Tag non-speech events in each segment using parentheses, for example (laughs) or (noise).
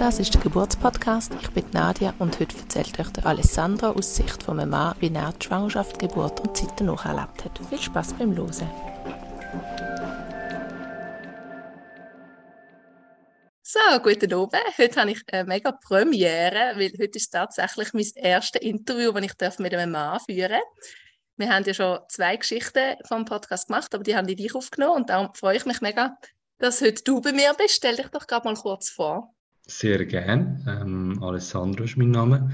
Das ist der Geburtspodcast. Ich bin Nadia und heute erzählt euch der Alessandro aus Sicht von Mann, wie er die Schwangerschaft, Geburt und Zeit danach erlebt hat. Viel Spaß beim Losen. So, guten Abend. Heute habe ich eine mega Premiere, weil heute ist tatsächlich mein erstes Interview, das ich mit einem Mann führen darf. Wir haben ja schon zwei Geschichten vom Podcast gemacht, aber die haben die dich aufgenommen und darum freue ich mich mega, dass heute du bei mir bist. Stell dich doch gerade mal kurz vor. Sehr gern. Ähm, Alessandro ist mein Name.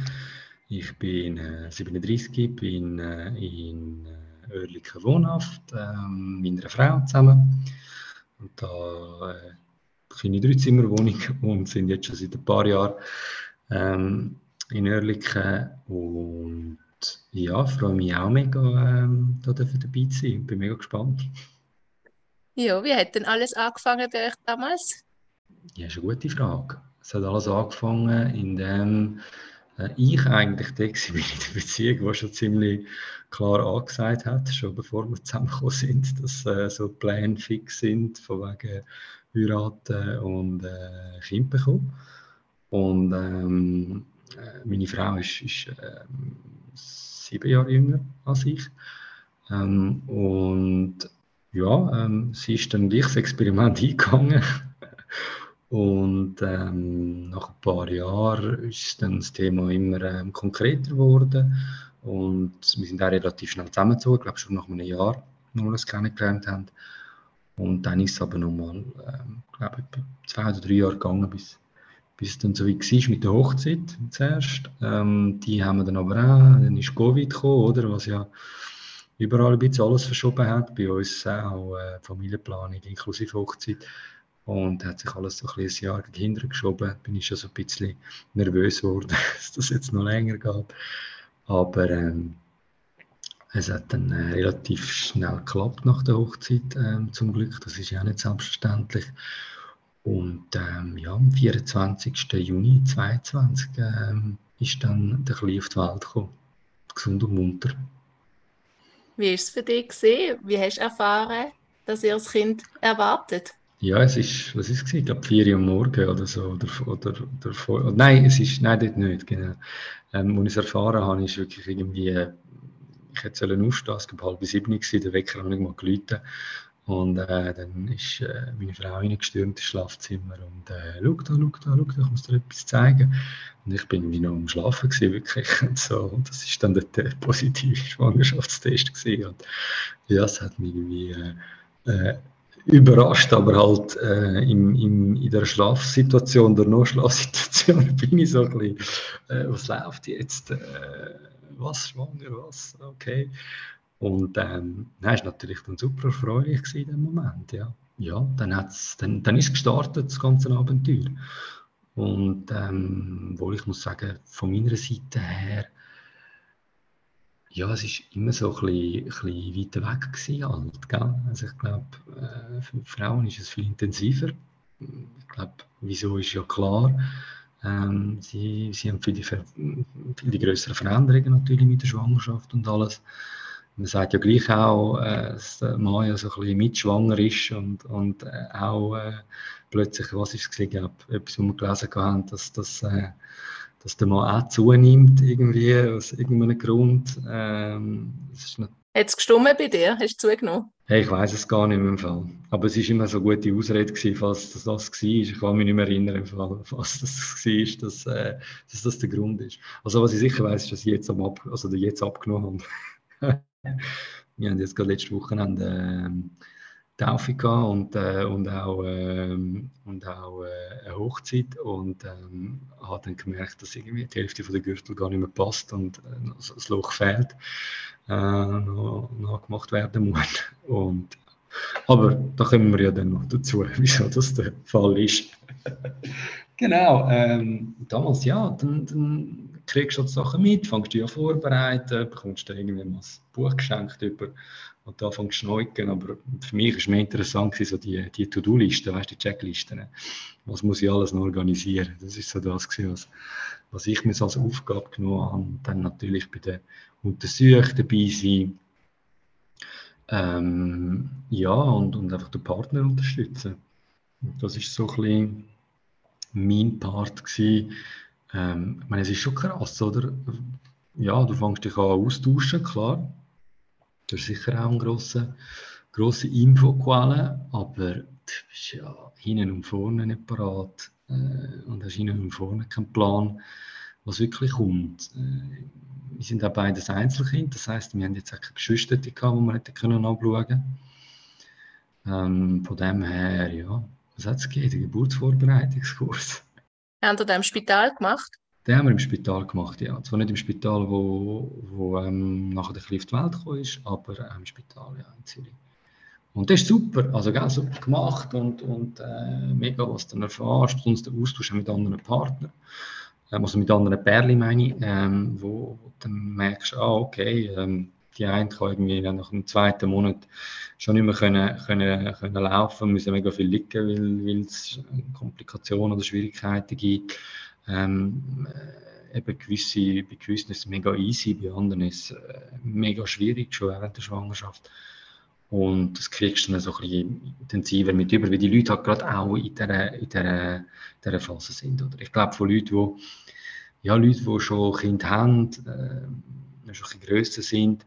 Ich bin äh, 37, bin äh, in äh, wohnhaft ähm, mit meiner Frau zusammen. Und da äh, eine Dreizimmerwohnung (laughs) und sind jetzt schon seit ein paar Jahren ähm, in Oerlikon. Und ja, freue mich auch mega, ähm, da dabei zu sein. Bin mega gespannt. Ja, wie hat denn alles angefangen bei euch damals? Ja, ist eine gute Frage. Es hat alles angefangen, indem äh, ich eigentlich der war in der Beziehung, die schon ziemlich klar angesagt hat, schon bevor wir zusammengekommen sind, dass äh, so Pläne fix sind, von wegen heiraten und äh, Kind bekommen. Und ähm, äh, meine Frau ist, ist äh, sieben Jahre jünger als ich. Ähm, und ja, ähm, sie ist dann gleich das Experiment (laughs) eingegangen und ähm, nach ein paar Jahren ist dann das Thema immer ähm, konkreter geworden. Und wir sind auch relativ schnell zusammengezogen, ich glaube schon nach einem Jahr, wo wir uns kennengelernt haben. Und dann ist es aber nochmal, ähm, glaube ich, zwei oder drei Jahre gegangen, bis, bis es dann so wie war mit der Hochzeit zuerst. Ähm, die haben wir dann aber auch, dann ist Covid gekommen, oder, was ja überall ein bisschen alles verschoben hat, bei uns auch äh, Familienplanung inklusive Hochzeit. Und hat sich alles so ein, ein Jahr dahinter geschoben. Bin ich schon so ein bisschen nervös geworden, (laughs) dass das jetzt noch länger geht. Aber ähm, es hat dann äh, relativ schnell geklappt nach der Hochzeit, ähm, zum Glück. Das ist ja nicht selbstverständlich. Und ähm, ja, am 24. Juni 2022 ähm, ist dann der Kleine auf die Welt gekommen. Gesund und munter. Wie war es für dich? Gewesen? Wie hast du erfahren, dass ihr das Kind erwartet? Ja, es ist, was ist es? Ich glaube, 4 Uhr morgen oder so. Oder, oder, oder, oder, nein, es ist, nein, dort nicht, genau. Ähm, als ich es erfahren habe, ist wirklich irgendwie, ich hätte sollen aufstehen, es war halb sieben, der Wecker hat nicht mal geläutet. Und äh, dann ist äh, meine Frau reingestürmt ins Schlafzimmer und äh, schau da, schau da, schau da, ich muss dir etwas zeigen. Und ich bin irgendwie noch am Schlafen gewesen, wirklich. (laughs) Und, so. und das ist dann der, der positive (laughs) Schwangerschaftstest gewesen. Und ja, es hat mich irgendwie äh, äh überrascht, aber halt äh, im, im, in der Schlafsituation, der No-Schlafsituation (laughs) bin ich so ein bisschen, äh, was läuft jetzt, was, schwanger, was, okay. Und ähm, das war natürlich dann super erfreulich in dem Moment, ja. Ja, dann, hat's, dann, dann ist gestartet, das ganze Abenteuer. Und ähm, wo ich muss sagen, von meiner Seite her, ja, es war immer so ein bisschen, ein bisschen weiter weg gewesen, halt, gell? Also ich glaube, äh, für Frauen ist es viel intensiver. Ich glaube, wieso ist ja klar. Ähm, sie, sie haben viel die, viel die Veränderungen natürlich mit der Schwangerschaft und alles. Man sagt ja gleich auch, äh, dass der Mann ja so ein bisschen mitschwanger ist und, und äh, auch äh, plötzlich, was ist es, ich glaube, etwas, was wir gelesen haben, dass, dass äh, dass der Mann auch zunimmt, irgendwie, aus irgendeinem Grund. Ähm, Hat es gestummen bei dir? Hast du zugenommen? Hey, ich weiß es gar nicht mehr im Fall. Aber es war immer so eine gute Ausrede, gewesen, falls das das war. Ich kann mich nicht mehr erinnern, im Fall, (laughs) falls das war, dass, äh, dass das der Grund ist. Also was ich sicher weiß, ist, dass ich jetzt, am Ab also jetzt abgenommen habe. (laughs) Wir haben jetzt gerade letzte Woche äh, Taufe gehabt und, äh, und auch, ähm, und auch äh, eine Hochzeit und ähm, habe dann gemerkt, dass irgendwie die Hälfte von der Gürtel gar nicht mehr passt und äh, das Loch fehlt, äh, noch, noch gemacht werden muss. Und, aber da kommen wir ja dann noch dazu, (laughs) wieso das der Fall ist. genau, ähm, damals ja, dann, dann kriegst die Sachen mit, fängst du ja vorbereiten, bekommst du irgendwie mal ein Buch geschenkt über und da fängst du schneuken. Aber für mich war mehr interessant, so die, die To-Do-Listen, weißt die Checklisten. Was muss ich alles noch organisieren? Das ist so das, was, was ich mir als Aufgabe genommen habe. Und dann natürlich bei den Untersuchungen dabei sein. Ähm, ja, und, und einfach den Partner unterstützen. Das ist so ein bisschen mein Part gewesen. Ähm, ich meine, es ist schon krass, oder? Ja, du fängst dich an austauschen, klar. Das ist sicher auch eine grosse, grosse Infoquelle, aber du bist ja hinten und vorne nicht parat äh, und hast hinten und vorne keinen Plan, was wirklich kommt. Äh, wir sind auch beides Einzelkind, das heisst, wir haben jetzt auch keine Geschwister die wir nicht können anschauen ähm, Von dem her, ja, was hat es gegeben? Geburtsvorbereitungskurs. Haben Sie den im Spital gemacht? Den haben wir im Spital gemacht, ja. Zwar nicht im Spital, wo, wo ähm, nachher der Cliff die Welt gekommen ist, aber auch im Spital, ja, in Zürich. Und das ist super, also ganz super gemacht und, und äh, mega, was du dann erfährst und den Austausch mit anderen Partnern, ähm, also mit anderen Perlen meine ich, ähm, wo, wo du dann merkst, ah, okay, ähm, die eine kann irgendwie nach dem zweiten Monat schon nicht mehr können, können, können laufen, müssen mega viel liegen, weil, weil es Komplikationen oder Schwierigkeiten gibt. Ähm, äh, eben gewisse, bei gewissen ist es mega easy, bei anderen ist es äh, mega schwierig, schon während der Schwangerschaft. Und das kriegst du dann so ein bisschen intensiver mit über, weil die Leute halt gerade auch in dieser, in dieser, dieser Phase sind. Oder? Ich glaube, von Leuten, die, ja, Leute, die schon Kind haben, äh, schon ein bisschen grösser sind,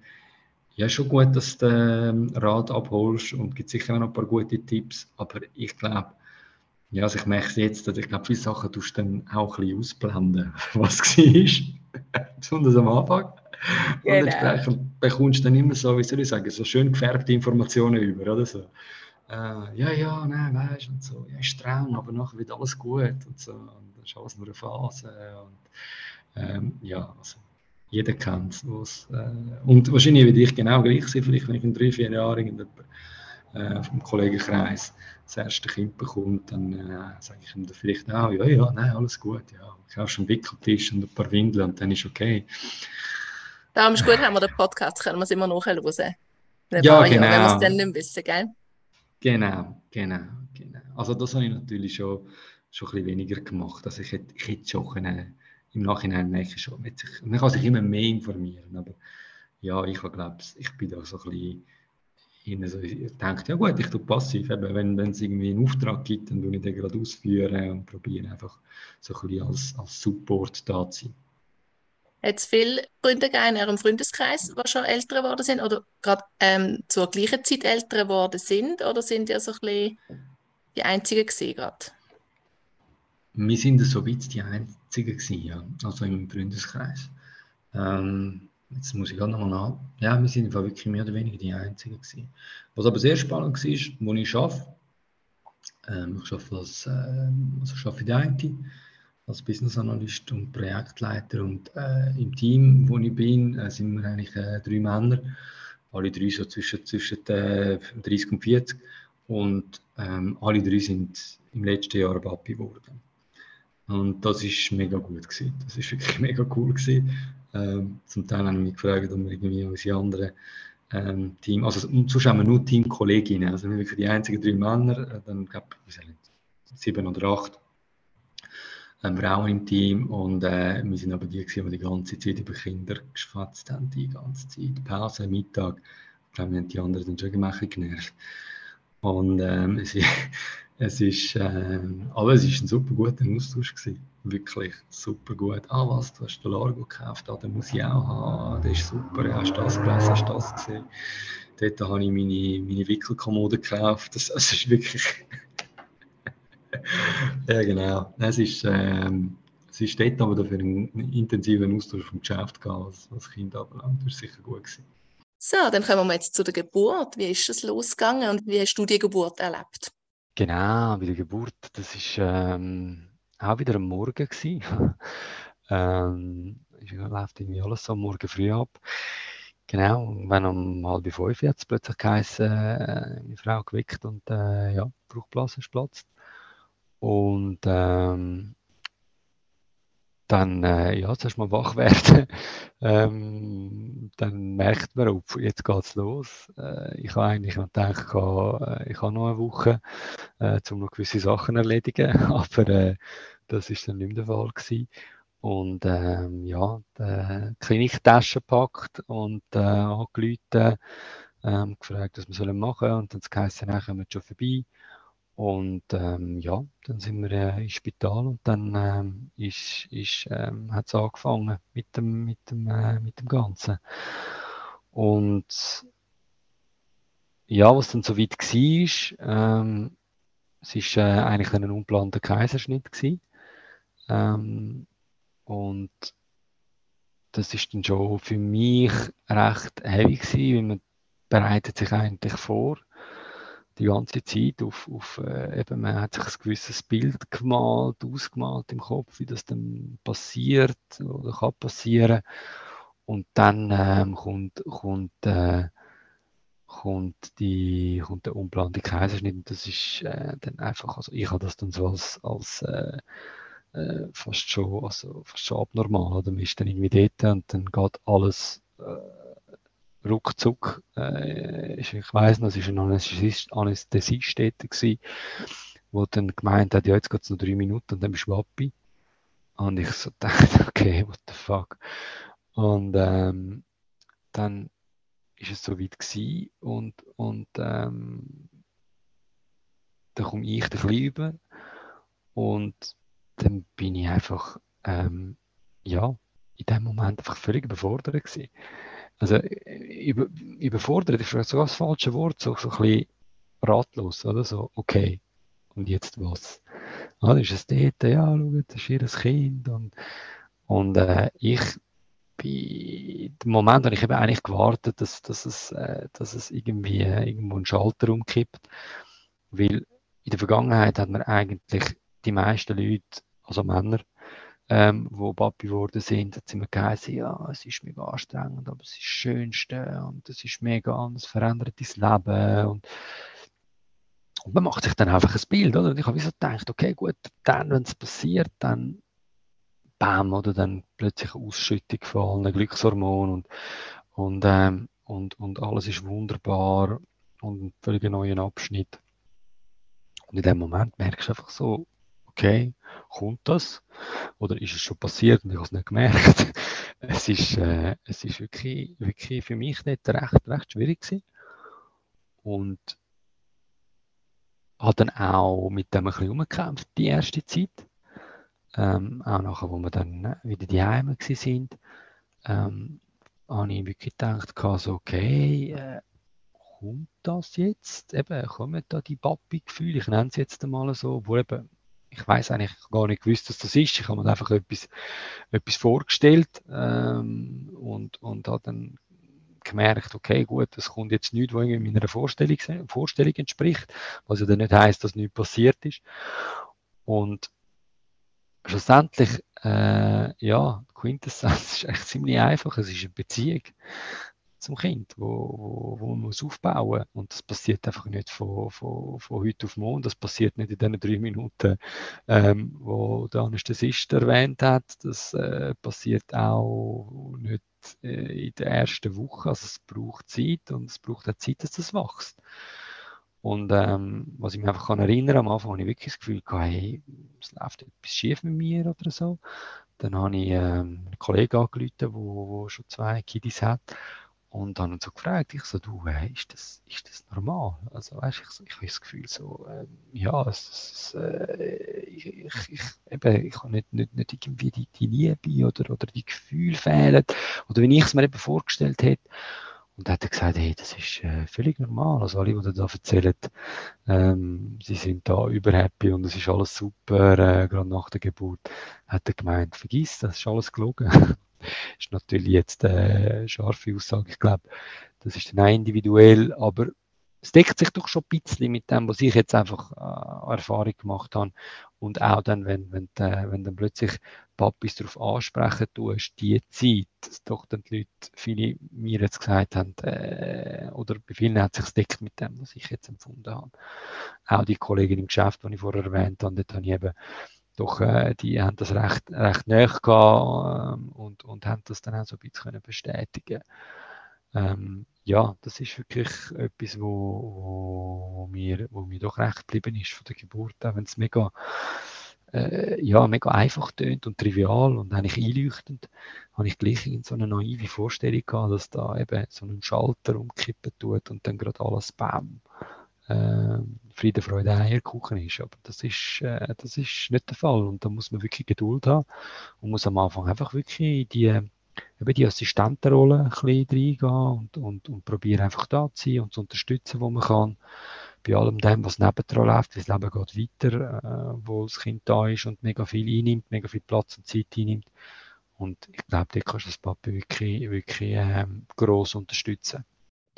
ja, schon gut, dass du den Rat abholst und gibt sicher auch noch ein paar gute Tipps, aber ich glaube, ja, also ich merke es jetzt, dass ich glaube, viele Sachen tust du dann auch ein bisschen ausblenden, (laughs) was war, (laughs) besonders am Anfang. Genau. Und entsprechend bekommst du dann immer so, wie soll ich sagen, so schön gefärbte Informationen über, oder so. Äh, ja, ja, nein, weißt du, und so, ja, streng, aber nachher wird alles gut und so. Und das ist alles nur eine Phase. Und, ähm, ja, also jeder kennt es. Äh, und wahrscheinlich werde ich genau gleich sein, vielleicht wenn ich in drei, vier Jahren äh, vom Kollegenkreis das erste Kind bekommt, dann äh, sage ich ihm dann vielleicht auch, ja, ja, nein, alles gut, ja, ich habe schon einen Wickeltisch und ein paar Windeln und dann ist okay. Darum ist gut, haben wir den Podcast, können wir es immer nachhören. Ja, genau. wenn wir es dann nicht wissen, gell? Genau, genau, genau. Also das habe ich natürlich schon, schon ein bisschen weniger gemacht. Also ich hätte, ich hätte schon können, im Nachhinein merke ich schon, sich, man kann sich immer mehr informieren, aber ja, ich glaube, ich bin da so ein bisschen hin, also ich denke, ja gut, ich tue passiv, eben, wenn, wenn es irgendwie einen Auftrag gibt, dann tue ich den gerade ausführen und probiere einfach so ein bisschen als, als Support da zu sein. Hat es viele Freunde in Ihrem Freundeskreis, die schon älter geworden sind oder gerade ähm, zur gleichen Zeit älter geworden sind oder sind ja so ein bisschen die Einzigen gerade? Wir sind so weit die Einzigen gewesen, ja, also im Freundeskreis. Ähm, jetzt muss ich gerade nochmal nach. Ja, wir sind wirklich mehr oder weniger die Einzigen gewesen. Was aber sehr spannend war, wo ich arbeite, ähm, ich arbeite als, äh, also arbeite in der IT, als Business Analyst und Projektleiter und äh, im Team, wo ich bin, äh, sind wir eigentlich äh, drei Männer, alle drei so zwischen, zwischen 30 äh, und 40 und ähm, alle drei sind im letzten Jahr Papi geworden. Und das ist mega gut gewesen. Das ist wirklich (laughs) mega cool gewesen. Ähm, zum Teil haben mich gefragt, ob wir irgendwie unsere anderen ähm, Team, also sonst haben wir nur Teamkolleginnen, also wir wirklich die einzigen drei Männer, äh, dann glaube ich, sieben oder acht ähm, Frauen im Team und äh, wir sind aber die, die die ganze Zeit über Kinder geschwatzt haben, die ganze Zeit, Pause, Mittag, glaube, wir haben die anderen dann schon gemacht (laughs) genervt. Und ähm, es, es ist, äh, aber es ist ein super guter Austausch gewesen. Wirklich super gut. Ah, was, du hast den Largo gekauft, ah, den muss ich auch haben, der ist super, hast du das gelesen, hast das gesehen. Dort habe ich meine, meine Wickelkommode gekauft. Das, das ist wirklich. (laughs) ja, genau. Es ist, ähm, es ist dort aber dafür einen intensiven Austausch vom Geschäft gehabt, was, was Kind anbelangt. Das war sicher gut gewesen. So, dann kommen wir jetzt zu der Geburt. Wie ist es losgegangen und wie hast du die Geburt erlebt? Genau, bei der Geburt, das war ähm, auch wieder am Morgen (laughs) ähm, läuft irgendwie alles so am Morgen früh ab. Genau, wenn um halb fünf jetzt plötzlich geheißen, äh, meine Frau geweckt und äh, ja, Bruchblase ist platzt. Und ähm, dann, äh, ja, zuerst mal wach werden. (laughs) ähm, dann merkt man, oh, jetzt geht's los. Äh, ich habe eigentlich noch gedacht, ich habe, äh, ich habe noch eine Woche, äh, um noch gewisse Sachen erledigen, (laughs) aber äh, das ist dann nicht mehr der Fall gewesen. Und ähm, ja, die Kliniktasche gepackt und äh, angerufen ähm, gefragt, was wir machen sollen und dann geheißen, dann kommen wir schon vorbei. Und ähm, ja, dann sind wir äh, ins Spital und dann ähm, ist, ist, ähm, hat es angefangen mit dem, mit, dem, äh, mit dem Ganzen. Und ja, was dann so weit war, ähm, es war äh, eigentlich ein unplanter Kaiserschnitt. Gewesen. Ähm, und das ist dann schon für mich recht heavy gewesen, weil man bereitet sich eigentlich vor die ganze Zeit auf, auf äh, eben, man hat sich ein gewisses Bild gemalt, ausgemalt im Kopf, wie das dann passiert oder kann passieren. Und dann ähm, kommt, kommt, äh, kommt, die, kommt der unplante Kaiserschnitt und das ist äh, dann einfach, also ich habe das dann so als, als äh, äh, fast schon, also fast schon abnormal, oder man ist dann irgendwie dort und dann geht alles äh, ruckzuck. Äh, ich, weiss noch, es war ein Anästhesist, gewesen, wo dann gemeint hat, ja jetzt geht es noch drei Minuten und dann bist du Papi. Und ich so dachte, (laughs) okay, what the fuck. Und ähm, dann ist es so weit gewesen und, und ähm, dann komme ich ein bisschen über und dann bin ich einfach, ähm, ja, in dem Moment einfach völlig überfordert gewesen. Also über, überfordert ist sogar das falsche Wort, so, so ein bisschen ratlos, oder so, okay, und jetzt was? Ah, ist es dort, ja, schau, das ist ihr Kind und, und äh, ich bin, dem Moment habe ich eben eigentlich gewartet, dass, dass, es, äh, dass es irgendwie äh, irgendwo einen Schalter umkippt, weil in der Vergangenheit hat man eigentlich die meisten Leute also Männer, ähm, wo Papi geworden sind, hat es immer geheißen, ja, es ist mega anstrengend, aber es ist das Schönste und es ist mega anders, verändert dein Leben und, und man macht sich dann einfach ein Bild, oder? Und ich habe so gedacht, okay, gut, dann, wenn es passiert, dann bam, oder dann plötzlich eine Ausschüttung von allen Glückshormonen und, und, ähm, und, und alles ist wunderbar und ein völlig neuer Abschnitt. Und in dem Moment merkst du einfach so, okay, kommt das? Oder ist es schon passiert und ich habe es nicht gemerkt? (laughs) es ist, äh, es ist wirklich, wirklich für mich nicht recht, recht schwierig gewesen. Und habe dann auch mit dem ein bisschen umgekämpft, die erste Zeit. Ähm, auch nachher, wo wir dann wieder die Heime sind, ähm, habe ich wirklich gedacht, so, okay, äh, kommt das jetzt? Eben, kommen da die Papi-Gefühle, ich nenne es jetzt einmal so, wo eben ich weiß eigentlich gar nicht gewusst, dass das ist. Ich habe mir einfach etwas, etwas vorgestellt ähm, und, und habe dann gemerkt, okay, gut, das kommt jetzt nicht, was meiner Vorstellung, Vorstellung entspricht, was ja dann nicht heißt, dass nichts passiert ist. Und schlussendlich, äh, ja, Quintessenz (laughs) ist echt ziemlich einfach. Es ist eine Beziehung zum Kind, wo, wo, wo man muss aufbauen. Und das passiert einfach nicht von, von, von heute auf morgen, das passiert nicht in den drei Minuten, ähm, wo der Anästhesist erwähnt hat, das äh, passiert auch nicht äh, in der ersten Woche, also es braucht Zeit und es braucht auch Zeit, dass das wächst. Und ähm, was ich mich einfach kann erinnern, am Anfang habe ich wirklich das Gefühl, hey, es läuft etwas schief mit mir oder so. Dann habe ich ähm, einen Kollegen angerufen, der schon zwei Kiddies hat und dann so gefragt, ich so, du, äh, ist, das, ist das normal? Also, weißt, ich, so, ich habe das Gefühl so, äh, ja, es, es, äh, ich, ich, ich, eben, ich habe nicht, nicht, nicht irgendwie die, die Liebe oder, oder die Gefühle fehlen, oder wie ich es mir eben vorgestellt hätte. Und dann hat er gesagt, hey, das ist äh, völlig normal. Also alle, die da erzählen, ähm, sie sind da überhappy und es ist alles super, äh, gerade nach der Geburt, hat er gemeint, vergiss, das ist alles gelogen. (laughs) ist natürlich jetzt eine scharfe Aussage. Ich glaube, das ist dann auch individuell, aber es deckt sich doch schon ein bisschen mit dem, was ich jetzt einfach äh, Erfahrung gemacht habe. Und auch dann, wenn, wenn, äh, wenn dann plötzlich Papis darauf ansprechen tust, die Zeit, dass doch dann die Leute, viele mir jetzt gesagt haben, äh, oder bei vielen hat sich deckt mit dem, was ich jetzt empfunden habe. Auch die Kollegin im Geschäft, die ich vorher erwähnt habe, dort habe ich eben doch äh, die haben das recht, recht nahe gehabt, ähm, und, und haben das dann auch so ein bisschen bestätigen ähm, ja, das ist wirklich etwas, wo, wo, wo, mir, wo mir doch recht geblieben ist von der Geburt, auch wenn es mega äh, ja, mega einfach tönt und trivial und eigentlich einleuchtend, habe ich gleich in so eine naive Vorstellung gehabt, dass da eben so ein Schalter umkippen tut und dann gerade alles Bam. Äh, Friede, Freude, Eierkuchen ist. Aber das ist, äh, das ist nicht der Fall. Und da muss man wirklich Geduld haben und muss am Anfang einfach wirklich die, eben die Assistentenrolle ein bisschen reingehen und, und, und probieren einfach da zu sein und zu unterstützen, wo man kann bei allem dem, was nebendran läuft, das Leben geht weiter, äh, wo das Kind da ist und mega viel einnimmt, mega viel Platz und Zeit einnimmt. Und ich glaube, da kannst du das Papi wirklich, wirklich ähm, gross unterstützen.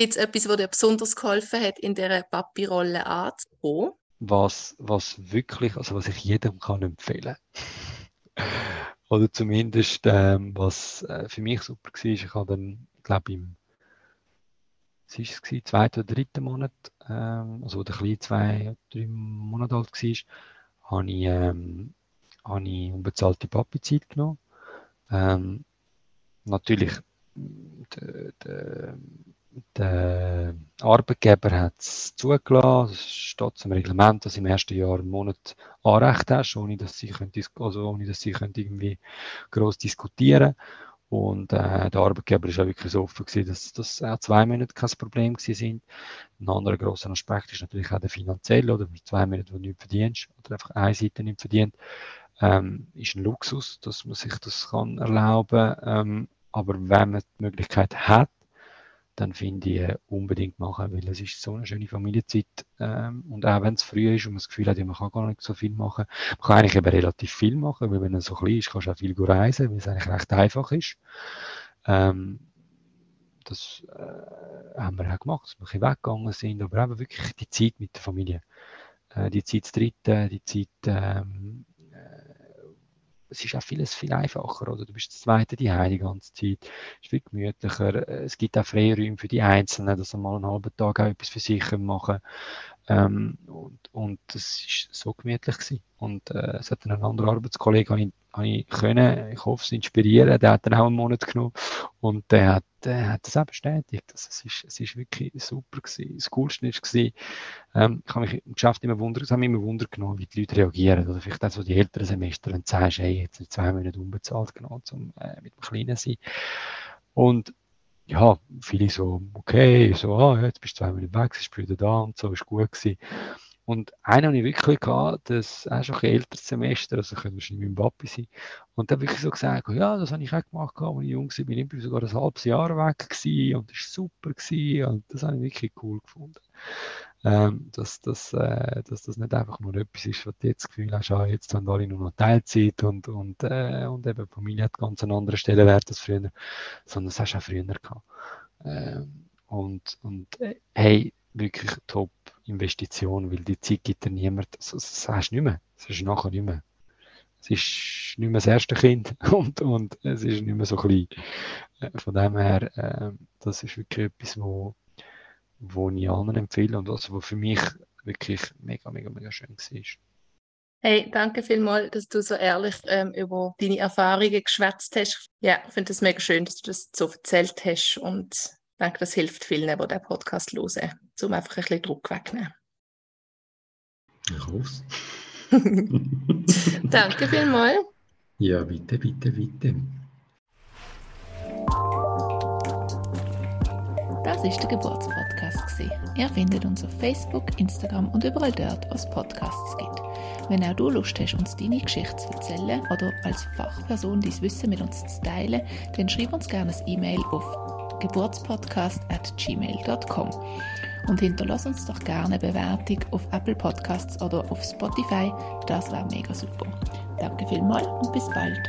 Gibt es etwas, was dir besonders geholfen hat, in dieser Papi-Rolle anzukommen? Was, was wirklich, also was ich jedem kann empfehlen (laughs) Oder zumindest, ähm, was äh, für mich super war, ich habe dann, glaube im was war es, gewesen, zweiten oder dritten Monat, ähm, also wo der Kleine zwei oder drei Monate alt war, habe ich, ähm, habe ich unbezahlte Papi-Zeit genommen. Ähm, natürlich, der, der, der Arbeitgeber hat es zugelassen. Es steht zum Reglement, dass du im ersten Jahr einen Monat Anrecht hast, ohne dass sie, können, also ohne dass sie können irgendwie groß diskutieren. Und äh, der Arbeitgeber ist auch wirklich so offen gewesen, dass das auch zwei Monate kein Problem sind. Ein anderer grosser Aspekt ist natürlich auch der finanzielle, oder zwei Monaten, wo du nichts verdienst, oder einfach eine Seite nicht verdient, ähm, ist ein Luxus, dass man sich das kann erlauben. Ähm, aber wenn man die Möglichkeit hat, dann finde ich unbedingt machen, weil es ist so eine schöne Familienzeit ähm, und auch wenn es früh ist und man das Gefühl hat, man kann gar nicht so viel machen, man kann eigentlich eben relativ viel machen, weil wenn es so klein ist, kannst du auch viel reisen, weil es eigentlich recht einfach ist. Ähm, das äh, haben wir auch gemacht, dass wir ein bisschen weggegangen sind, aber eben wirklich die Zeit mit der Familie. Äh, die Zeit zu dritten, die Zeit ähm, es ist auch vieles viel einfacher, oder? Du bist das zweite die die ganze Zeit. Es ist viel gemütlicher. Es gibt auch Freiräume für die Einzelnen, dass sie mal einen halben Tag auch etwas für sich machen ähm, und, und das ist so gemütlich gewesen. Und äh, es hat einen anderen Arbeitskollegen, habe ich, ich können, ich hoffe, es inspirieren. Der hat dann auch einen Monat genommen und der hat, der hat das auch bestätigt. Also es ist, es ist wirklich super gewesen. Das Coolste gewesen, ähm, ich habe mich im Geschäft immer wundern, es haben immer Wunder genommen, wie die Leute reagieren. Oder vielleicht auch so die älteren Semester, du sagst, hey, jetzt zwei Monate unbezahlt genommen, um äh, mit dem Kleinen zu sein. Und ja, viele so, okay, so, ah, jetzt bist du zwei Minuten weg, bist wieder da und so, ist gut gewesen. Und einen habe ich wirklich gehabt, das ist schon ein älteres Semester, also könnte wahrscheinlich mit dem Papi sein. Und dann wirklich so gesagt, ja, das habe ich auch gemacht, als ich jung war, bin ich sogar ein halbes Jahr weg gewesen und das war super gewesen und das habe ich wirklich cool gefunden ähm, dass, dass, äh, dass das nicht einfach nur etwas ist, was du jetzt das Gefühl hast, ah, jetzt haben alle nur noch Teilzeit und, und, äh, und eben Familie hat ganz einen anderen Stellenwert als früher, sondern das hast du auch früher gehabt. Ähm, und, und äh, hey, wirklich top Investition, weil die Zeit gibt dir niemand, das, das hast du nicht mehr, das du nachher nicht mehr. Es ist nicht mehr das erste Kind (laughs) und, und es ist nicht mehr so klein. Äh, von dem her, äh, das ist wirklich etwas, wo, wo ich allen empfehle und also, was für mich wirklich mega, mega, mega schön war. Hey, danke vielmals, dass du so ehrlich ähm, über deine Erfahrungen geschwätzt hast. Ja, ich finde es mega schön, dass du das so erzählt hast und ich denke, das hilft vielen, die diesen Podcast hören, um einfach ein bisschen Druck wegzunehmen. Ich hoffe es. (laughs) danke vielmals. Ja, bitte, bitte, bitte. Das ist der Geburtspodcast. Ihr findet uns auf Facebook, Instagram und überall dort, wo es Podcasts gibt. Wenn auch du Lust hast, uns deine Geschichte zu erzählen oder als Fachperson dein Wissen mit uns zu teilen, dann schreib uns gerne ein E-Mail auf geburtspodcast.gmail.com und hinterlass uns doch gerne eine Bewertung auf Apple Podcasts oder auf Spotify. Das wäre mega super. Danke vielmals und bis bald.